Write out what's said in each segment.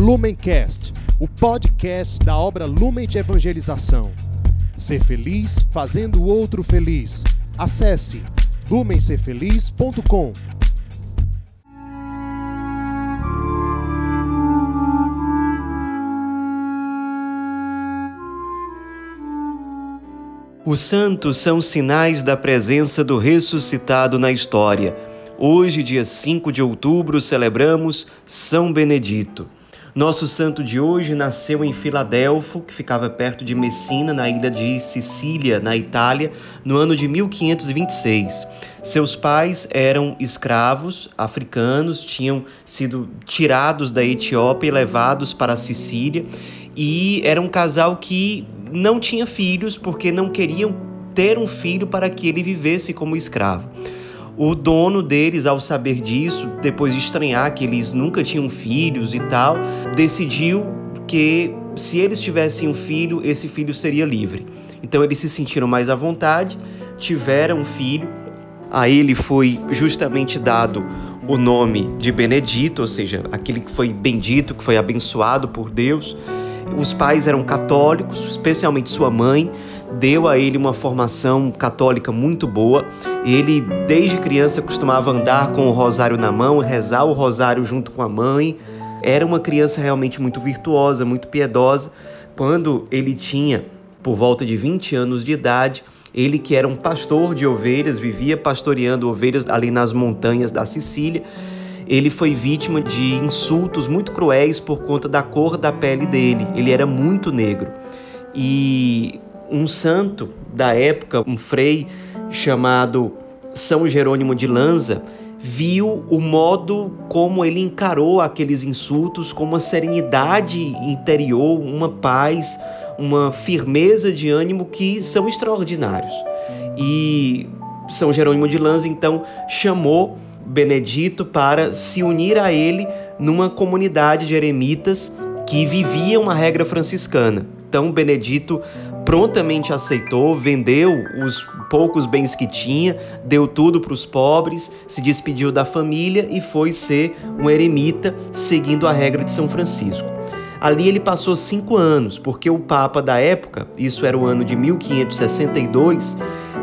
Lumencast, o podcast da obra Lumen de Evangelização. Ser feliz fazendo o outro feliz. Acesse lumencerfeliz.com. Os santos são sinais da presença do ressuscitado na história. Hoje, dia 5 de outubro, celebramos São Benedito. Nosso santo de hoje nasceu em Filadelfo, que ficava perto de Messina, na ilha de Sicília, na Itália, no ano de 1526. Seus pais eram escravos africanos, tinham sido tirados da Etiópia e levados para a Sicília, e era um casal que não tinha filhos porque não queriam ter um filho para que ele vivesse como escravo. O dono deles, ao saber disso, depois de estranhar que eles nunca tinham filhos e tal, decidiu que se eles tivessem um filho, esse filho seria livre. Então eles se sentiram mais à vontade, tiveram um filho. A ele foi justamente dado o nome de Benedito, ou seja, aquele que foi bendito, que foi abençoado por Deus. Os pais eram católicos, especialmente sua mãe, deu a ele uma formação católica muito boa. Ele, desde criança, costumava andar com o rosário na mão, rezar o rosário junto com a mãe. Era uma criança realmente muito virtuosa, muito piedosa. Quando ele tinha por volta de 20 anos de idade, ele que era um pastor de ovelhas, vivia pastoreando ovelhas ali nas montanhas da Sicília, ele foi vítima de insultos muito cruéis por conta da cor da pele dele. Ele era muito negro. E um santo da época, um frei chamado São Jerônimo de Lanza, viu o modo como ele encarou aqueles insultos com uma serenidade interior, uma paz, uma firmeza de ânimo que são extraordinários. E São Jerônimo de Lanza então chamou Benedito para se unir a ele numa comunidade de eremitas que viviam uma regra franciscana. Então Benedito prontamente aceitou, vendeu os poucos bens que tinha, deu tudo para os pobres, se despediu da família e foi ser um eremita seguindo a regra de São Francisco. Ali ele passou cinco anos, porque o Papa da época, isso era o ano de 1562,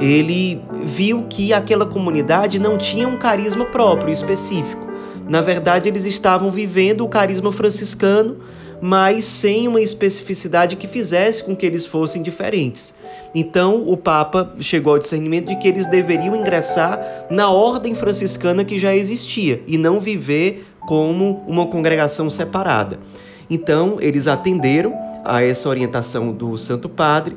ele viu que aquela comunidade não tinha um carisma próprio, específico. Na verdade, eles estavam vivendo o carisma franciscano, mas sem uma especificidade que fizesse com que eles fossem diferentes. Então, o Papa chegou ao discernimento de que eles deveriam ingressar na ordem franciscana que já existia e não viver como uma congregação separada. Então, eles atenderam a essa orientação do Santo Padre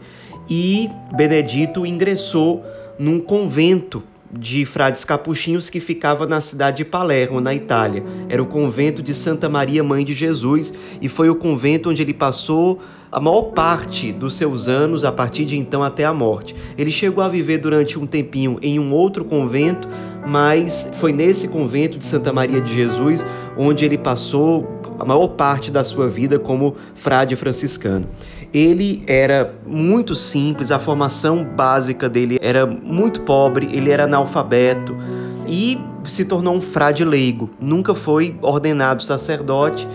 e Benedito ingressou num convento de frades capuchinhos que ficava na cidade de Palermo, na Itália. Era o convento de Santa Maria Mãe de Jesus e foi o convento onde ele passou a maior parte dos seus anos, a partir de então até a morte. Ele chegou a viver durante um tempinho em um outro convento, mas foi nesse convento de Santa Maria de Jesus onde ele passou a maior parte da sua vida como frade franciscano. Ele era muito simples, a formação básica dele era muito pobre, ele era analfabeto e se tornou um frade leigo. Nunca foi ordenado sacerdote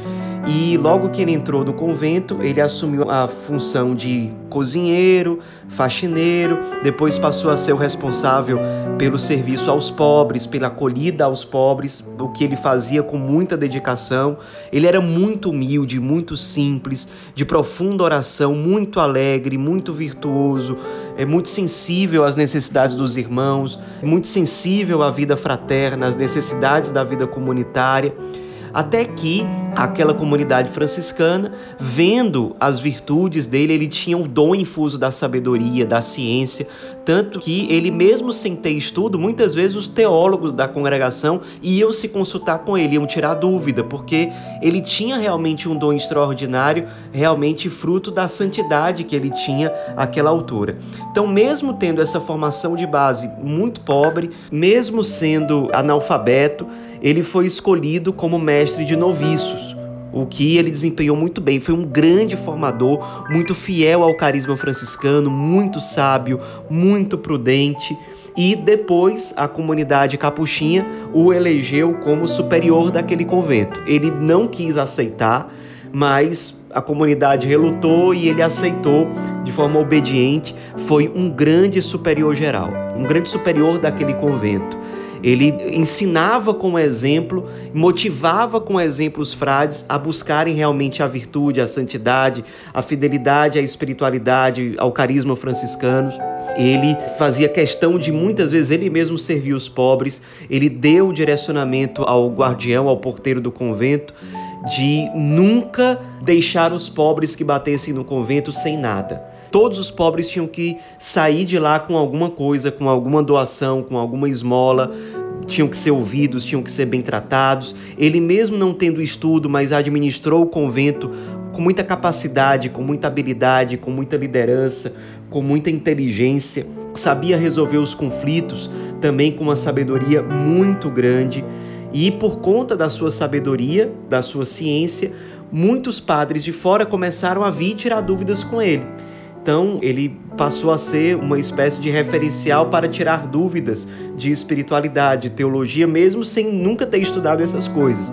e logo que ele entrou no convento, ele assumiu a função de cozinheiro, faxineiro, depois passou a ser o responsável pelo serviço aos pobres, pela acolhida aos pobres, o que ele fazia com muita dedicação. Ele era muito humilde, muito simples, de profunda oração, muito alegre, muito virtuoso, é muito sensível às necessidades dos irmãos, muito sensível à vida fraterna, às necessidades da vida comunitária até que aquela comunidade franciscana, vendo as virtudes dele, ele tinha o dom infuso da sabedoria, da ciência, tanto que ele mesmo sem ter estudo, muitas vezes os teólogos da congregação iam se consultar com ele, iam tirar dúvida, porque ele tinha realmente um dom extraordinário, realmente fruto da santidade que ele tinha àquela altura. Então, mesmo tendo essa formação de base muito pobre, mesmo sendo analfabeto, ele foi escolhido como mestre de noviços, o que ele desempenhou muito bem. Foi um grande formador, muito fiel ao carisma franciscano, muito sábio, muito prudente. E depois a comunidade capuchinha o elegeu como superior daquele convento. Ele não quis aceitar, mas a comunidade relutou e ele aceitou de forma obediente. Foi um grande superior geral, um grande superior daquele convento. Ele ensinava com exemplo, motivava com exemplo os frades a buscarem realmente a virtude, a santidade, a fidelidade à espiritualidade, ao carisma franciscano. Ele fazia questão de muitas vezes ele mesmo servir os pobres, ele deu direcionamento ao guardião, ao porteiro do convento, de nunca deixar os pobres que batessem no convento sem nada todos os pobres tinham que sair de lá com alguma coisa, com alguma doação, com alguma esmola, tinham que ser ouvidos, tinham que ser bem tratados. Ele, mesmo não tendo estudo, mas administrou o convento com muita capacidade, com muita habilidade, com muita liderança, com muita inteligência, sabia resolver os conflitos também com uma sabedoria muito grande. E por conta da sua sabedoria, da sua ciência, muitos padres de fora começaram a vir tirar dúvidas com ele. Então, ele passou a ser uma espécie de referencial para tirar dúvidas de espiritualidade, teologia, mesmo sem nunca ter estudado essas coisas.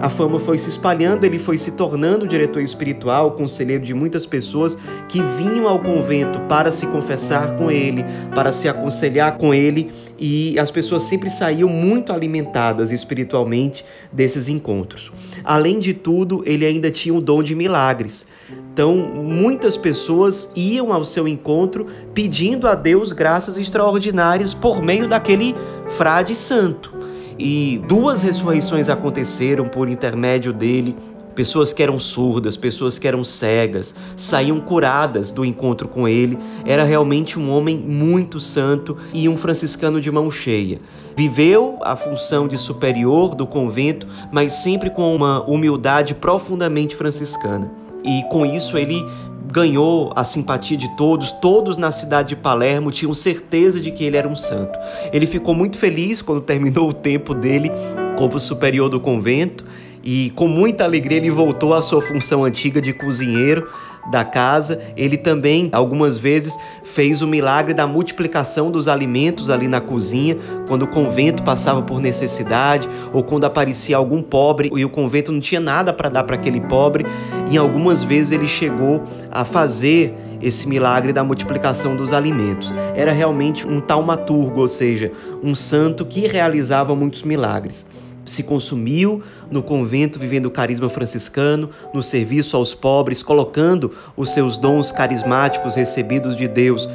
A fama foi se espalhando, ele foi se tornando diretor espiritual, conselheiro de muitas pessoas que vinham ao convento para se confessar com ele, para se aconselhar com ele, e as pessoas sempre saíam muito alimentadas espiritualmente desses encontros. Além de tudo, ele ainda tinha o dom de milagres. Então, muitas pessoas iam ao seu encontro pedindo a Deus graças extraordinárias por meio daquele frade santo. E duas ressurreições aconteceram por intermédio dele. Pessoas que eram surdas, pessoas que eram cegas, saíam curadas do encontro com ele. Era realmente um homem muito santo e um franciscano de mão cheia. Viveu a função de superior do convento, mas sempre com uma humildade profundamente franciscana e com isso ele ganhou a simpatia de todos, todos na cidade de Palermo tinham certeza de que ele era um santo. Ele ficou muito feliz quando terminou o tempo dele como superior do convento e com muita alegria ele voltou à sua função antiga de cozinheiro da casa. Ele também, algumas vezes, fez o milagre da multiplicação dos alimentos ali na cozinha, quando o convento passava por necessidade ou quando aparecia algum pobre e o convento não tinha nada para dar para aquele pobre. E algumas vezes ele chegou a fazer esse milagre da multiplicação dos alimentos. Era realmente um taumaturgo, ou seja, um santo que realizava muitos milagres se consumiu no convento vivendo o carisma franciscano, no serviço aos pobres, colocando os seus dons carismáticos recebidos de Deus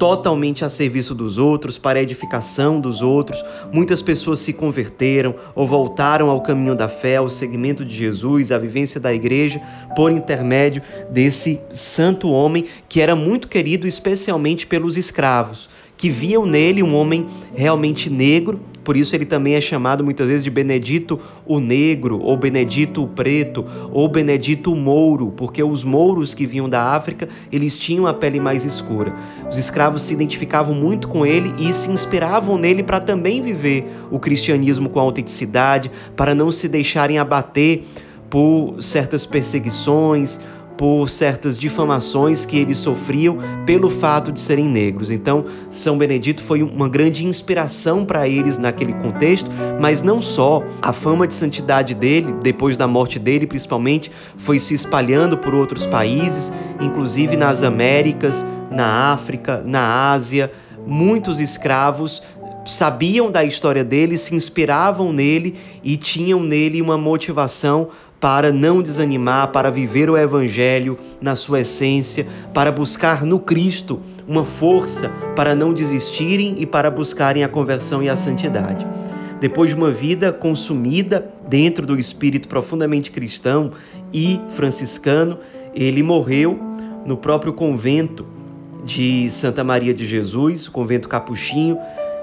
totalmente a serviço dos outros, para a edificação dos outros. Muitas pessoas se converteram ou voltaram ao caminho da fé, ao segmento de Jesus, à vivência da igreja, por intermédio desse santo homem que era muito querido especialmente pelos escravos, que viam nele um homem realmente negro, por isso ele também é chamado muitas vezes de Benedito o Negro, ou Benedito o Preto, ou Benedito o Mouro, porque os mouros que vinham da África, eles tinham a pele mais escura. Os escravos se identificavam muito com ele e se inspiravam nele para também viver o cristianismo com autenticidade, para não se deixarem abater por certas perseguições, por certas difamações que eles sofriam pelo fato de serem negros. Então, São Benedito foi uma grande inspiração para eles naquele contexto, mas não só. A fama de santidade dele, depois da morte dele, principalmente, foi se espalhando por outros países, inclusive nas Américas, na África, na Ásia. Muitos escravos sabiam da história dele, se inspiravam nele e tinham nele uma motivação para não desanimar, para viver o Evangelho na sua essência, para buscar no Cristo uma força para não desistirem e para buscarem a conversão e a santidade. Depois de uma vida consumida dentro do espírito profundamente cristão e franciscano, ele morreu no próprio convento de Santa Maria de Jesus, o convento capuchinho,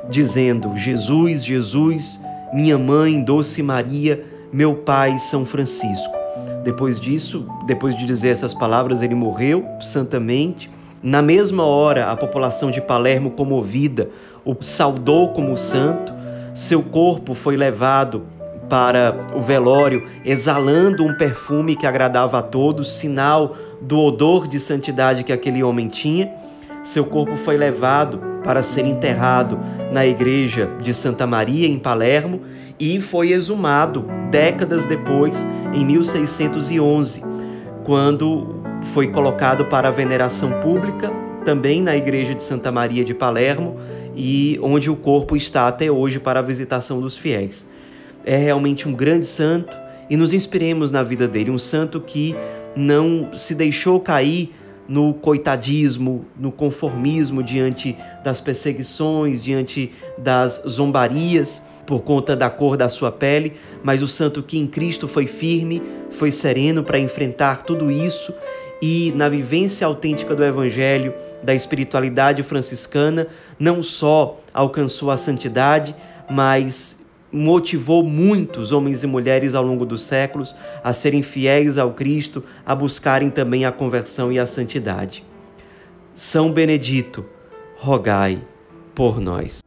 dizendo: Jesus, Jesus, minha mãe, doce Maria, meu pai São Francisco. Depois disso, depois de dizer essas palavras, ele morreu santamente. Na mesma hora, a população de Palermo, comovida, o saudou como santo. Seu corpo foi levado para o velório, exalando um perfume que agradava a todos, sinal do odor de santidade que aquele homem tinha. Seu corpo foi levado para ser enterrado na igreja de Santa Maria, em Palermo, e foi exumado décadas depois, em 1611. quando foi colocado para veneração pública, também na igreja de Santa Maria de Palermo, e onde o corpo está até hoje para a visitação dos fiéis. É realmente um grande santo e nos inspiremos na vida dele, um santo que não se deixou cair no coitadismo, no conformismo diante das perseguições, diante das zombarias por conta da cor da sua pele, mas o santo que em Cristo foi firme, foi sereno para enfrentar tudo isso. E na vivência autêntica do Evangelho, da espiritualidade franciscana, não só alcançou a santidade, mas motivou muitos homens e mulheres ao longo dos séculos a serem fiéis ao Cristo, a buscarem também a conversão e a santidade. São Benedito, rogai por nós.